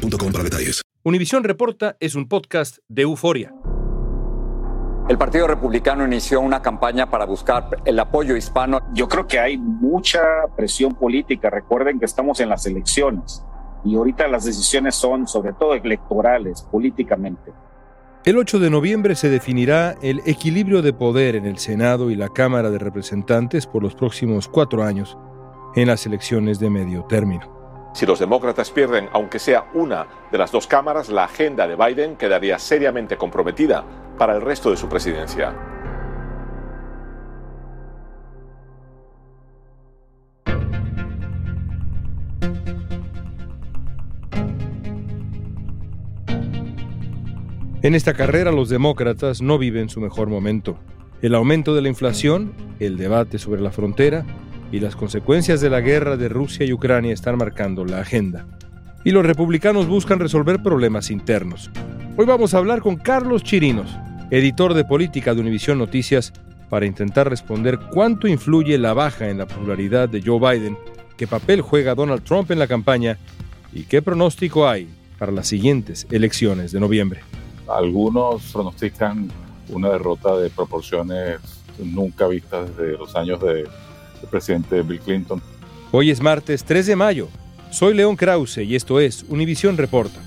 boostmobile.com para detalles. Univisión Reporta es un podcast de euforia. El Partido Republicano inició una campaña para buscar el apoyo hispano. Yo creo que hay mucha presión política. Recuerden que estamos en las elecciones y ahorita las decisiones son sobre todo electorales, políticamente. El 8 de noviembre se definirá el equilibrio de poder en el Senado y la Cámara de Representantes por los próximos cuatro años en las elecciones de medio término. Si los demócratas pierden, aunque sea una de las dos cámaras, la agenda de Biden quedaría seriamente comprometida para el resto de su presidencia. En esta carrera los demócratas no viven su mejor momento. El aumento de la inflación, el debate sobre la frontera, y las consecuencias de la guerra de Rusia y Ucrania están marcando la agenda. Y los republicanos buscan resolver problemas internos. Hoy vamos a hablar con Carlos Chirinos, editor de política de Univisión Noticias, para intentar responder cuánto influye la baja en la popularidad de Joe Biden, qué papel juega Donald Trump en la campaña y qué pronóstico hay para las siguientes elecciones de noviembre. Algunos pronostican una derrota de proporciones nunca vistas desde los años de el presidente Bill Clinton. Hoy es martes 3 de mayo. Soy León Krause y esto es Univisión Reporta.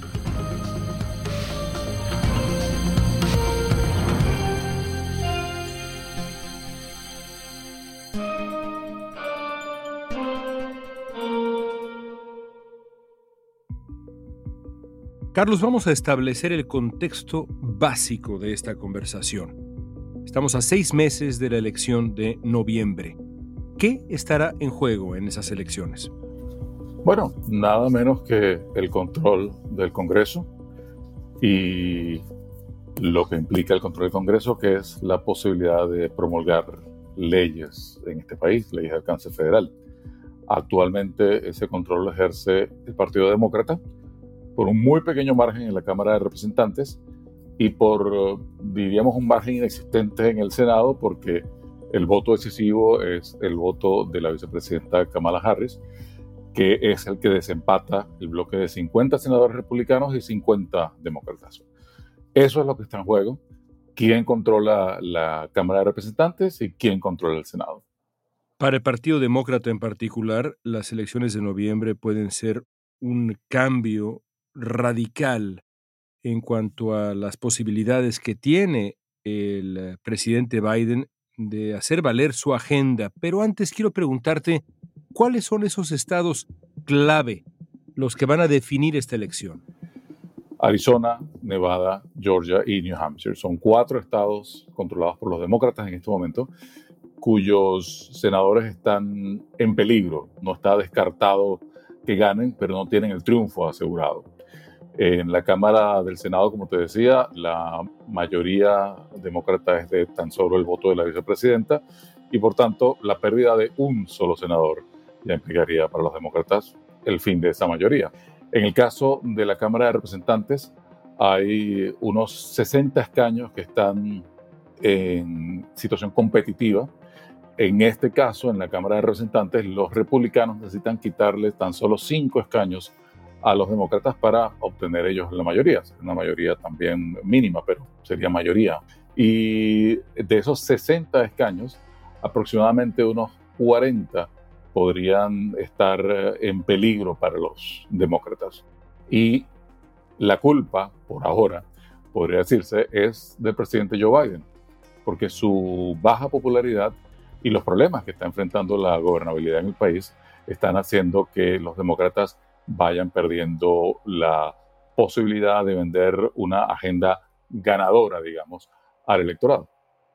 Carlos, vamos a establecer el contexto básico de esta conversación. Estamos a seis meses de la elección de noviembre. ¿Qué estará en juego en esas elecciones? Bueno, nada menos que el control del Congreso y lo que implica el control del Congreso, que es la posibilidad de promulgar leyes en este país, leyes de alcance federal. Actualmente ese control lo ejerce el Partido Demócrata por un muy pequeño margen en la Cámara de Representantes y por, diríamos, un margen inexistente en el Senado porque el voto decisivo es el voto de la vicepresidenta Kamala Harris, que es el que desempata el bloque de 50 senadores republicanos y 50 demócratas. Eso es lo que está en juego. ¿Quién controla la Cámara de Representantes y quién controla el Senado? Para el Partido Demócrata en particular, las elecciones de noviembre pueden ser un cambio radical en cuanto a las posibilidades que tiene el presidente Biden de hacer valer su agenda, pero antes quiero preguntarte, ¿cuáles son esos estados clave los que van a definir esta elección? Arizona, Nevada, Georgia y New Hampshire. Son cuatro estados controlados por los demócratas en este momento, cuyos senadores están en peligro. No está descartado que ganen, pero no tienen el triunfo asegurado. En la Cámara del Senado, como te decía, la mayoría demócrata es de tan solo el voto de la vicepresidenta y por tanto la pérdida de un solo senador ya implicaría para los demócratas el fin de esa mayoría. En el caso de la Cámara de Representantes, hay unos 60 escaños que están en situación competitiva. En este caso, en la Cámara de Representantes, los republicanos necesitan quitarle tan solo 5 escaños a los demócratas para obtener ellos la mayoría, una mayoría también mínima, pero sería mayoría. Y de esos 60 escaños, aproximadamente unos 40 podrían estar eh, en peligro para los demócratas. Y la culpa, por ahora, podría decirse, es del presidente Joe Biden, porque su baja popularidad y los problemas que está enfrentando la gobernabilidad en el país están haciendo que los demócratas vayan perdiendo la posibilidad de vender una agenda ganadora, digamos, al electorado.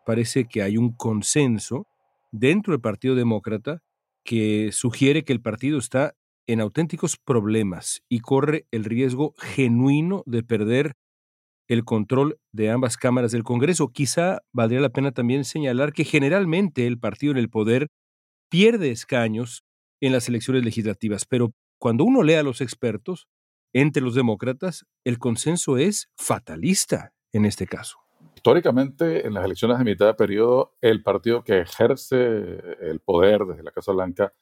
Parece que hay un consenso dentro del Partido Demócrata que sugiere que el partido está en auténticos problemas y corre el riesgo genuino de perder el control de ambas cámaras del Congreso. Quizá valdría la pena también señalar que generalmente el partido en el poder pierde escaños en las elecciones legislativas, pero cuando uno lee a los expertos, entre los demócratas, el consenso es fatalista en este caso. Históricamente, en las elecciones de mitad de periodo, el partido que ejerce el poder desde la Casa Blanca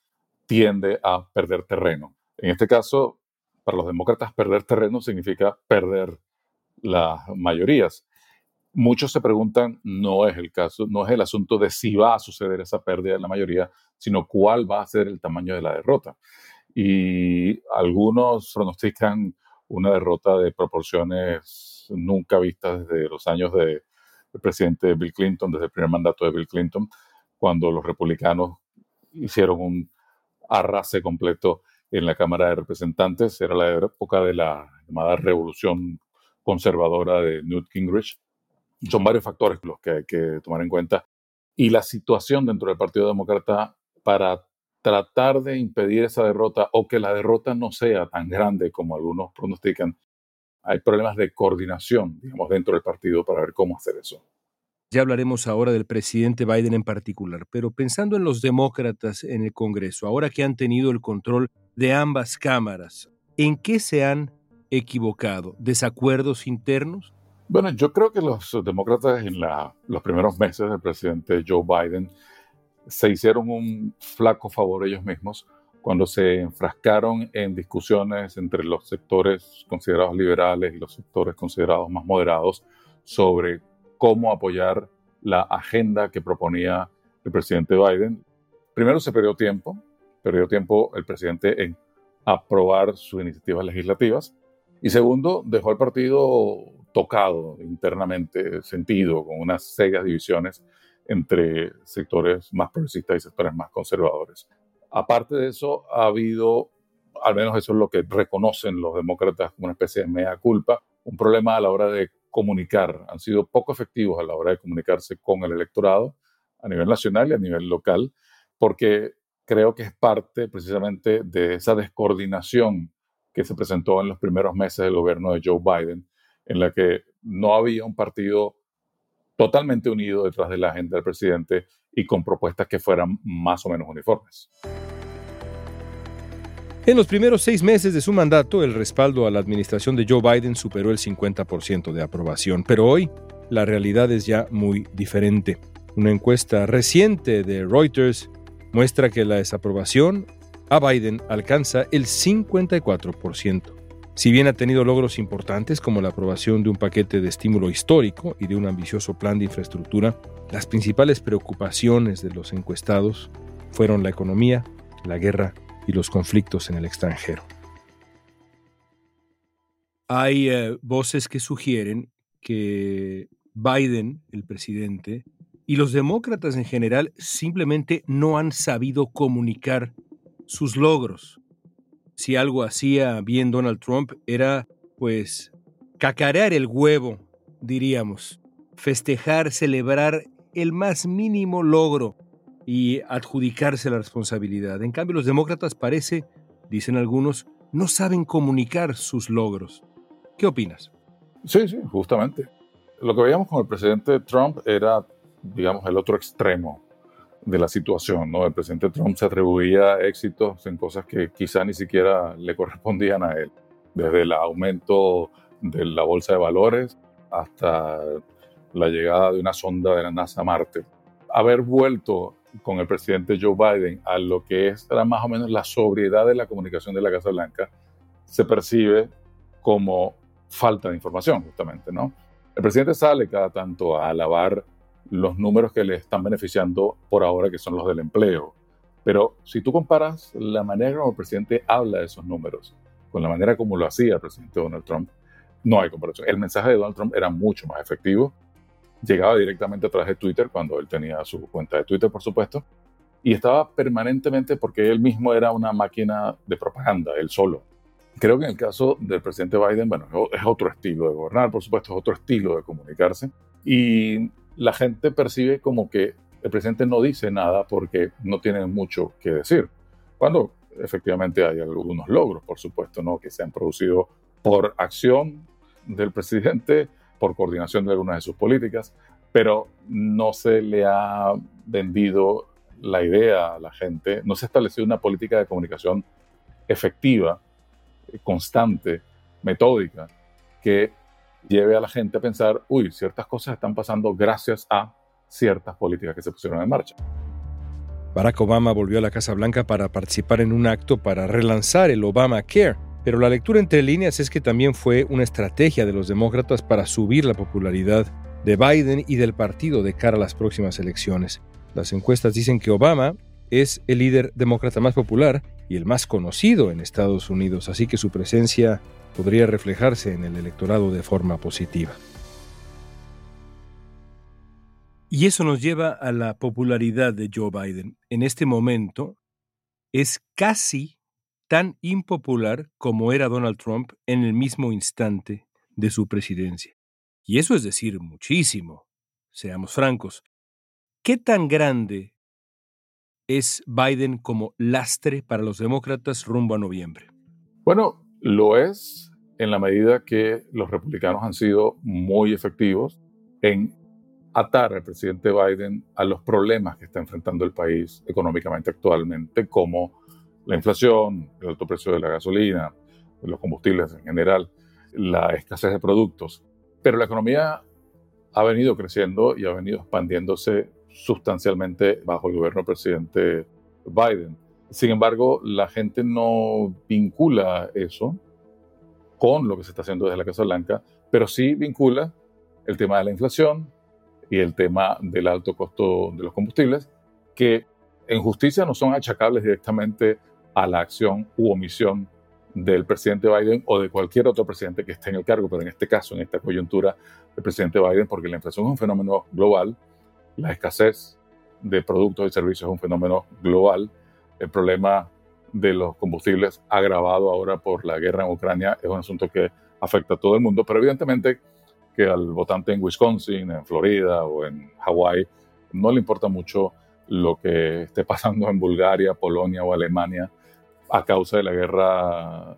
tiende a perder terreno. En este caso, para los demócratas, perder terreno significa perder las mayorías. Muchos se preguntan, no es el caso, no es el asunto de si va a suceder esa pérdida de la mayoría, sino cuál va a ser el tamaño de la derrota. Y algunos pronostican una derrota de proporciones nunca vistas desde los años del presidente Bill Clinton, desde el primer mandato de Bill Clinton, cuando los republicanos hicieron un arrase completo en la Cámara de Representantes. Era la época de la llamada revolución conservadora de Newt Gingrich. Son varios factores los que hay que tomar en cuenta. Y la situación dentro del Partido Demócrata para tratar de impedir esa derrota o que la derrota no sea tan grande como algunos pronostican, hay problemas de coordinación, digamos, dentro del partido para ver cómo hacer eso. Ya hablaremos ahora del presidente Biden en particular, pero pensando en los demócratas en el Congreso, ahora que han tenido el control de ambas cámaras, ¿en qué se han equivocado? ¿Desacuerdos internos? Bueno, yo creo que los demócratas en los primeros meses del presidente Joe Biden se hicieron un flaco favor ellos mismos cuando se enfrascaron en discusiones entre los sectores considerados liberales y los sectores considerados más moderados sobre cómo apoyar la agenda que proponía el presidente Biden. Primero se perdió tiempo, perdió tiempo el presidente en aprobar sus iniciativas legislativas y segundo, dejó al partido tocado internamente, sentido, con unas serias divisiones entre sectores más progresistas y sectores más conservadores. Aparte de eso, ha habido, al menos eso es lo que reconocen los demócratas como una especie de mea culpa, un problema a la hora de comunicar. Han sido poco efectivos a la hora de comunicarse con el electorado a nivel nacional y a nivel local, porque creo que es parte precisamente de esa descoordinación que se presentó en los primeros meses del gobierno de Joe Biden, en la que no había un partido totalmente unido detrás de la agenda del presidente y con propuestas que fueran más o menos uniformes. En los primeros seis meses de su mandato, el respaldo a la administración de Joe Biden superó el 50% de aprobación, pero hoy la realidad es ya muy diferente. Una encuesta reciente de Reuters muestra que la desaprobación a Biden alcanza el 54%. Si bien ha tenido logros importantes como la aprobación de un paquete de estímulo histórico y de un ambicioso plan de infraestructura, las principales preocupaciones de los encuestados fueron la economía, la guerra y los conflictos en el extranjero. Hay eh, voces que sugieren que Biden, el presidente, y los demócratas en general simplemente no han sabido comunicar sus logros si algo hacía bien Donald Trump era, pues, cacarear el huevo, diríamos, festejar, celebrar el más mínimo logro y adjudicarse la responsabilidad. En cambio, los demócratas parece, dicen algunos, no saben comunicar sus logros. ¿Qué opinas? Sí, sí, justamente. Lo que veíamos con el presidente Trump era, digamos, el otro extremo de la situación. ¿no? El presidente Trump se atribuía éxitos en cosas que quizá ni siquiera le correspondían a él, desde el aumento de la bolsa de valores hasta la llegada de una sonda de la NASA a Marte. Haber vuelto con el presidente Joe Biden a lo que es era más o menos la sobriedad de la comunicación de la Casa Blanca se percibe como falta de información, justamente, ¿no? El presidente sale cada tanto a alabar los números que le están beneficiando por ahora, que son los del empleo. Pero si tú comparas la manera como el presidente habla de esos números con la manera como lo hacía el presidente Donald Trump, no hay comparación. El mensaje de Donald Trump era mucho más efectivo. Llegaba directamente a través de Twitter, cuando él tenía su cuenta de Twitter, por supuesto, y estaba permanentemente porque él mismo era una máquina de propaganda, él solo. Creo que en el caso del presidente Biden, bueno, es otro estilo de gobernar, por supuesto, es otro estilo de comunicarse. Y la gente percibe como que el presidente no dice nada porque no tiene mucho que decir. Cuando efectivamente hay algunos logros, por supuesto, ¿no? que se han producido por acción del presidente, por coordinación de algunas de sus políticas, pero no se le ha vendido la idea a la gente, no se ha establecido una política de comunicación efectiva, constante, metódica, que lleve a la gente a pensar, uy, ciertas cosas están pasando gracias a ciertas políticas que se pusieron en marcha. Barack Obama volvió a la Casa Blanca para participar en un acto para relanzar el Obamacare, pero la lectura entre líneas es que también fue una estrategia de los demócratas para subir la popularidad de Biden y del partido de cara a las próximas elecciones. Las encuestas dicen que Obama es el líder demócrata más popular y el más conocido en Estados Unidos, así que su presencia podría reflejarse en el electorado de forma positiva. Y eso nos lleva a la popularidad de Joe Biden. En este momento es casi tan impopular como era Donald Trump en el mismo instante de su presidencia. Y eso es decir muchísimo. Seamos francos. ¿Qué tan grande es Biden como lastre para los demócratas rumbo a noviembre? Bueno, lo es en la medida que los republicanos han sido muy efectivos en atar al presidente Biden a los problemas que está enfrentando el país económicamente actualmente, como la inflación, el alto precio de la gasolina, los combustibles en general, la escasez de productos. Pero la economía ha venido creciendo y ha venido expandiéndose sustancialmente bajo el gobierno del presidente Biden. Sin embargo, la gente no vincula eso con lo que se está haciendo desde la Casa Blanca, pero sí vincula el tema de la inflación y el tema del alto costo de los combustibles, que en justicia no son achacables directamente a la acción u omisión del presidente Biden o de cualquier otro presidente que esté en el cargo, pero en este caso, en esta coyuntura, el presidente Biden, porque la inflación es un fenómeno global, la escasez de productos y servicios es un fenómeno global, el problema de los combustibles agravado ahora por la guerra en Ucrania es un asunto que afecta a todo el mundo, pero evidentemente que al votante en Wisconsin, en Florida o en Hawái no le importa mucho lo que esté pasando en Bulgaria, Polonia o Alemania a causa de la guerra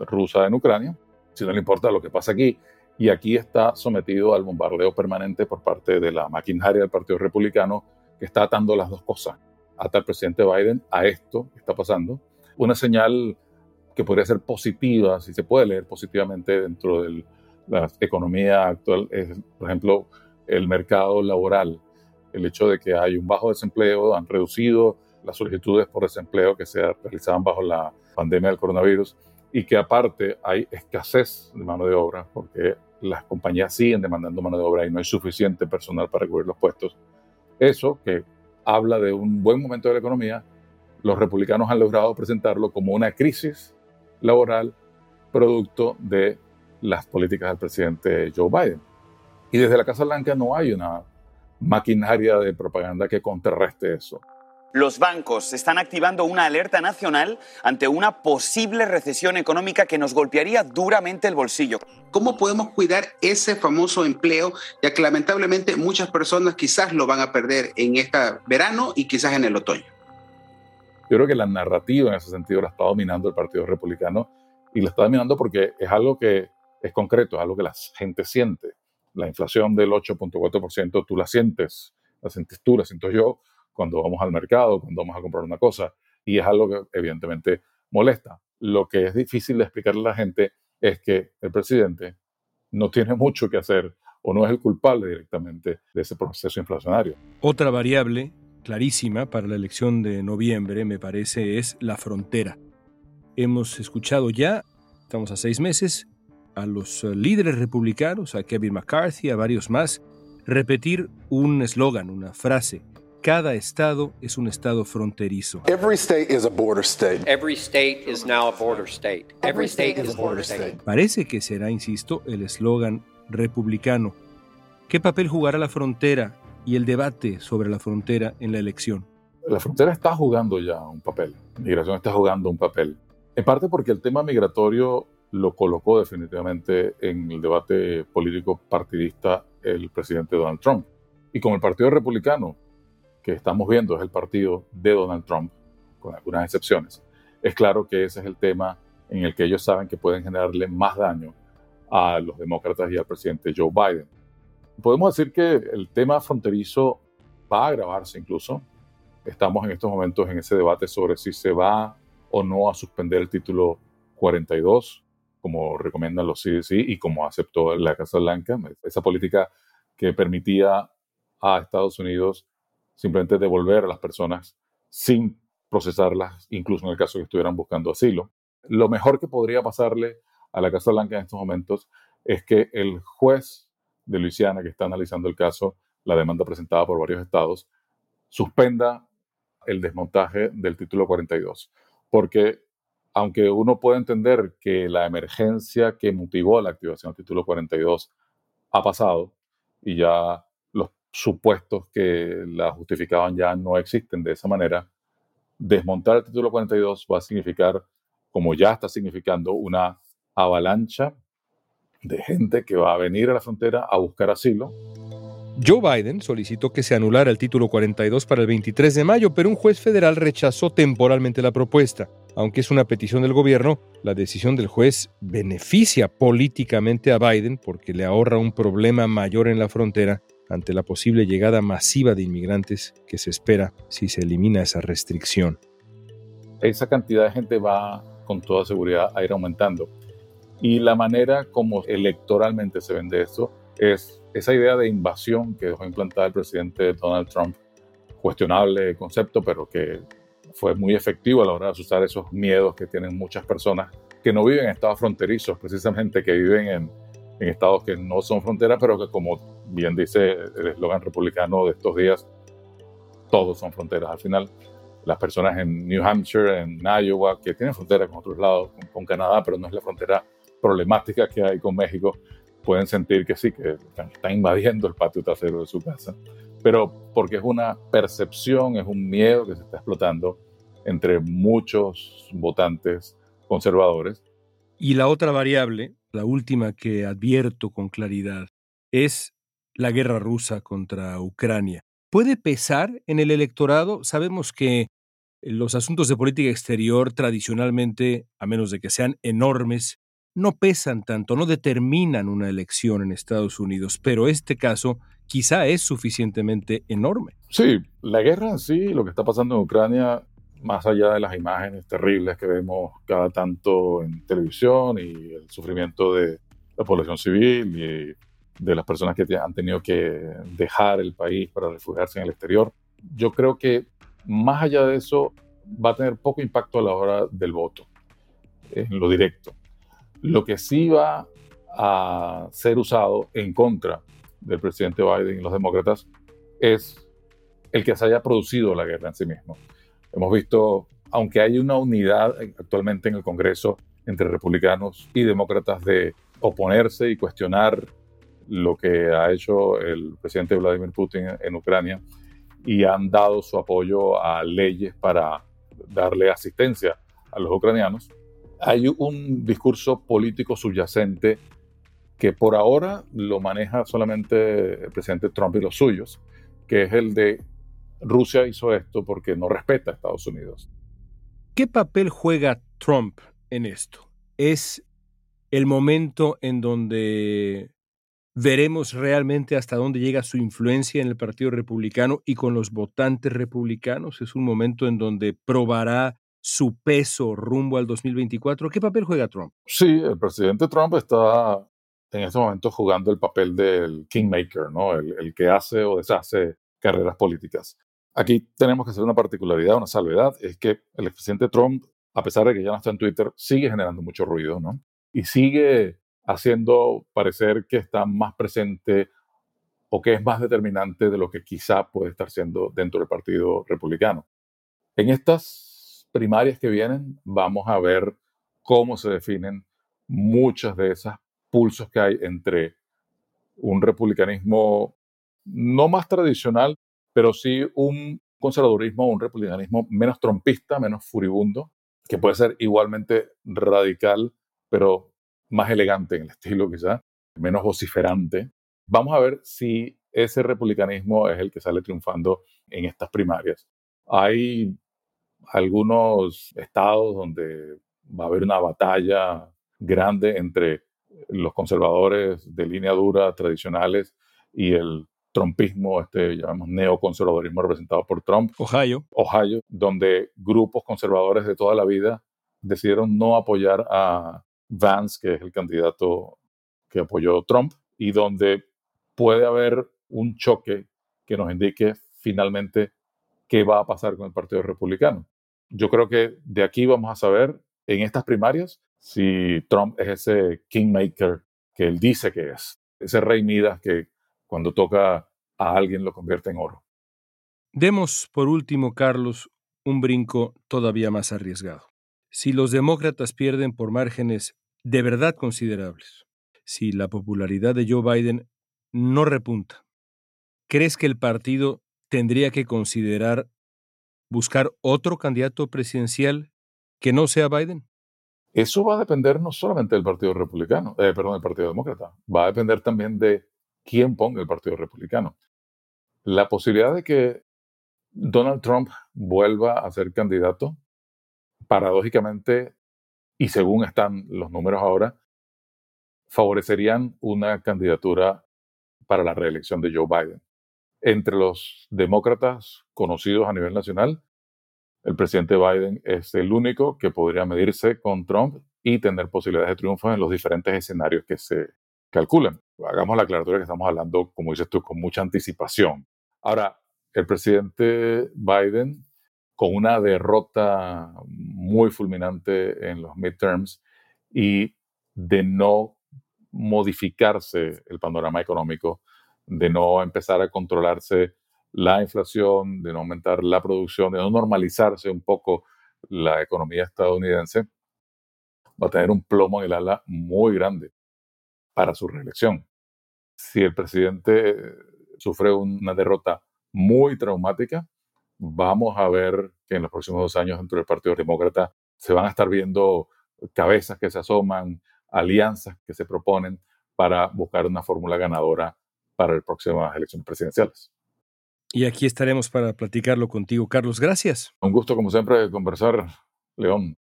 rusa en Ucrania, sino le importa lo que pasa aquí. Y aquí está sometido al bombardeo permanente por parte de la maquinaria del Partido Republicano que está atando las dos cosas. Ata al presidente Biden a esto que está pasando una señal que podría ser positiva, si se puede leer positivamente dentro de la economía actual, es, por ejemplo, el mercado laboral. El hecho de que hay un bajo desempleo, han reducido las solicitudes por desempleo que se realizaban bajo la pandemia del coronavirus y que aparte hay escasez de mano de obra porque las compañías siguen demandando mano de obra y no hay suficiente personal para cubrir los puestos. Eso que habla de un buen momento de la economía los republicanos han logrado presentarlo como una crisis laboral producto de las políticas del presidente Joe Biden. Y desde la Casa Blanca no hay una maquinaria de propaganda que contrarreste eso. Los bancos están activando una alerta nacional ante una posible recesión económica que nos golpearía duramente el bolsillo. ¿Cómo podemos cuidar ese famoso empleo, ya que lamentablemente muchas personas quizás lo van a perder en este verano y quizás en el otoño? Yo creo que la narrativa en ese sentido la está dominando el Partido Republicano y la está dominando porque es algo que es concreto, es algo que la gente siente. La inflación del 8.4% tú la sientes, la sientes tú, la siento yo cuando vamos al mercado, cuando vamos a comprar una cosa y es algo que evidentemente molesta. Lo que es difícil de explicarle a la gente es que el presidente no tiene mucho que hacer o no es el culpable directamente de ese proceso inflacionario. Otra variable clarísima para la elección de noviembre, me parece, es la frontera. Hemos escuchado ya, estamos a seis meses, a los eh, líderes republicanos, a Kevin McCarthy, a varios más, repetir un eslogan, una frase. Cada estado es un estado fronterizo. Every state is a border state. Every state is now a border state. Every state is a border state. Parece que será, insisto, el eslogan republicano. ¿Qué papel jugará la frontera y el debate sobre la frontera en la elección? La frontera está jugando ya un papel, la migración está jugando un papel, en parte porque el tema migratorio lo colocó definitivamente en el debate político partidista el presidente Donald Trump. Y como el Partido Republicano, que estamos viendo es el partido de Donald Trump, con algunas excepciones, es claro que ese es el tema en el que ellos saben que pueden generarle más daño a los demócratas y al presidente Joe Biden. Podemos decir que el tema fronterizo va a agravarse incluso. Estamos en estos momentos en ese debate sobre si se va o no a suspender el título 42, como recomiendan los CDC y como aceptó la Casa Blanca, esa política que permitía a Estados Unidos simplemente devolver a las personas sin procesarlas, incluso en el caso que estuvieran buscando asilo. Lo mejor que podría pasarle a la Casa Blanca en estos momentos es que el juez de Luisiana que está analizando el caso, la demanda presentada por varios estados, suspenda el desmontaje del título 42. Porque aunque uno puede entender que la emergencia que motivó la activación del título 42 ha pasado y ya supuestos que la justificaban ya no existen de esa manera, desmontar el título 42 va a significar, como ya está significando, una avalancha de gente que va a venir a la frontera a buscar asilo. Joe Biden solicitó que se anulara el título 42 para el 23 de mayo, pero un juez federal rechazó temporalmente la propuesta. Aunque es una petición del gobierno, la decisión del juez beneficia políticamente a Biden porque le ahorra un problema mayor en la frontera ante la posible llegada masiva de inmigrantes que se espera si se elimina esa restricción. Esa cantidad de gente va con toda seguridad a ir aumentando. Y la manera como electoralmente se vende esto es esa idea de invasión que dejó implantada el presidente Donald Trump, cuestionable concepto, pero que fue muy efectivo a la hora de asustar esos miedos que tienen muchas personas que no viven en estados fronterizos, precisamente que viven en, en estados que no son fronteras, pero que como bien dice el eslogan republicano de estos días, todos son fronteras. Al final, las personas en New Hampshire, en Iowa, que tienen frontera con otros lados, con, con Canadá, pero no es la frontera problemática que hay con México, pueden sentir que sí, que están invadiendo el patio trasero de su casa, pero porque es una percepción, es un miedo que se está explotando entre muchos votantes conservadores. Y la otra variable, la última que advierto con claridad, es la guerra rusa contra Ucrania. ¿Puede pesar en el electorado? Sabemos que los asuntos de política exterior tradicionalmente, a menos de que sean enormes, no pesan tanto, no determinan una elección en Estados Unidos, pero este caso quizá es suficientemente enorme. Sí, la guerra sí, lo que está pasando en Ucrania, más allá de las imágenes terribles que vemos cada tanto en televisión y el sufrimiento de la población civil y de las personas que han tenido que dejar el país para refugiarse en el exterior, yo creo que más allá de eso va a tener poco impacto a la hora del voto, en lo directo. Lo que sí va a ser usado en contra del presidente Biden y los demócratas es el que se haya producido la guerra en sí mismo. Hemos visto, aunque hay una unidad actualmente en el Congreso entre republicanos y demócratas de oponerse y cuestionar lo que ha hecho el presidente Vladimir Putin en Ucrania y han dado su apoyo a leyes para darle asistencia a los ucranianos, hay un discurso político subyacente que por ahora lo maneja solamente el presidente Trump y los suyos, que es el de Rusia hizo esto porque no respeta a Estados Unidos. ¿Qué papel juega Trump en esto? ¿Es el momento en donde veremos realmente hasta dónde llega su influencia en el Partido Republicano y con los votantes republicanos? ¿Es un momento en donde probará su peso rumbo al 2024? ¿Qué papel juega Trump? Sí, el presidente Trump está en este momento jugando el papel del kingmaker, ¿no? El, el, que hace o deshace carreras políticas. Aquí tenemos que hacer una particularidad, una salvedad, es que el expresidente Trump, a pesar de que ya no está en Twitter, sigue generando mucho ruido, ¿no? Y sigue haciendo parecer que está más presente o que es más determinante de lo que quizá puede estar siendo dentro del Partido Republicano. En estas primarias que vienen vamos a ver cómo se definen muchas de esas pulsos que hay entre un republicanismo no más tradicional, pero sí un conservadurismo, un republicanismo menos trompista, menos furibundo, que puede ser igualmente radical, pero más elegante en el estilo quizá, menos vociferante. Vamos a ver si ese republicanismo es el que sale triunfando en estas primarias. Hay algunos estados donde va a haber una batalla grande entre los conservadores de línea dura tradicionales y el trumpismo, este llamamos neoconservadorismo representado por Trump. Ohio. Ohio, donde grupos conservadores de toda la vida decidieron no apoyar a Vance, que es el candidato que apoyó Trump, y donde puede haber un choque que nos indique finalmente qué va a pasar con el Partido Republicano. Yo creo que de aquí vamos a saber en estas primarias si Trump es ese kingmaker que él dice que es, ese rey Midas que cuando toca a alguien lo convierte en oro. Demos, por último, Carlos, un brinco todavía más arriesgado. Si los demócratas pierden por márgenes de verdad considerables, si la popularidad de Joe Biden no repunta, ¿crees que el partido tendría que considerar buscar otro candidato presidencial que no sea Biden? Eso va a depender no solamente del Partido Republicano, eh, perdón, del Partido Demócrata, va a depender también de quién ponga el Partido Republicano. La posibilidad de que Donald Trump vuelva a ser candidato, paradójicamente, y según están los números ahora, favorecerían una candidatura para la reelección de Joe Biden. Entre los demócratas conocidos a nivel nacional, el presidente Biden es el único que podría medirse con Trump y tener posibilidades de triunfo en los diferentes escenarios que se calculan. Hagamos la aclaratura que estamos hablando, como dices tú, con mucha anticipación. Ahora, el presidente Biden, con una derrota muy fulminante en los midterms y de no modificarse el panorama económico, de no empezar a controlarse la inflación, de no aumentar la producción, de no normalizarse un poco la economía estadounidense, va a tener un plomo en el ala muy grande para su reelección. Si el presidente sufre una derrota muy traumática, vamos a ver que en los próximos dos años dentro del Partido Demócrata se van a estar viendo cabezas que se asoman, alianzas que se proponen para buscar una fórmula ganadora para las próximas elecciones presidenciales. Y aquí estaremos para platicarlo contigo, Carlos. Gracias. Un gusto, como siempre, conversar, León.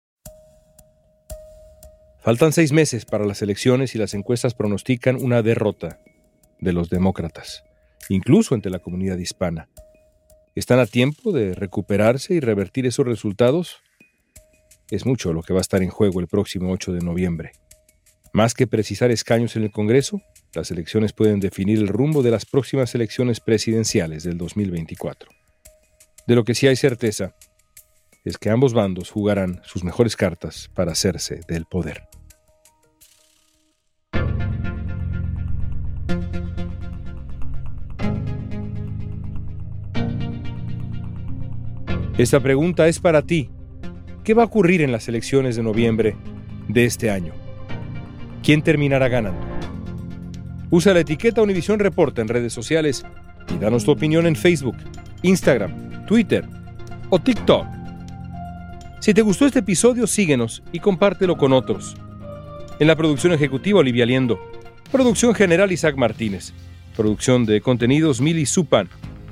Faltan seis meses para las elecciones y las encuestas pronostican una derrota de los demócratas, incluso entre la comunidad hispana. ¿Están a tiempo de recuperarse y revertir esos resultados? Es mucho lo que va a estar en juego el próximo 8 de noviembre. Más que precisar escaños en el Congreso, las elecciones pueden definir el rumbo de las próximas elecciones presidenciales del 2024. De lo que sí hay certeza es que ambos bandos jugarán sus mejores cartas para hacerse del poder. Esta pregunta es para ti. ¿Qué va a ocurrir en las elecciones de noviembre de este año? ¿Quién terminará ganando? Usa la etiqueta Univision Report en redes sociales y danos tu opinión en Facebook, Instagram, Twitter o TikTok. Si te gustó este episodio, síguenos y compártelo con otros. En la producción ejecutiva, Olivia Liendo. Producción general, Isaac Martínez. Producción de contenidos, Mili Supan.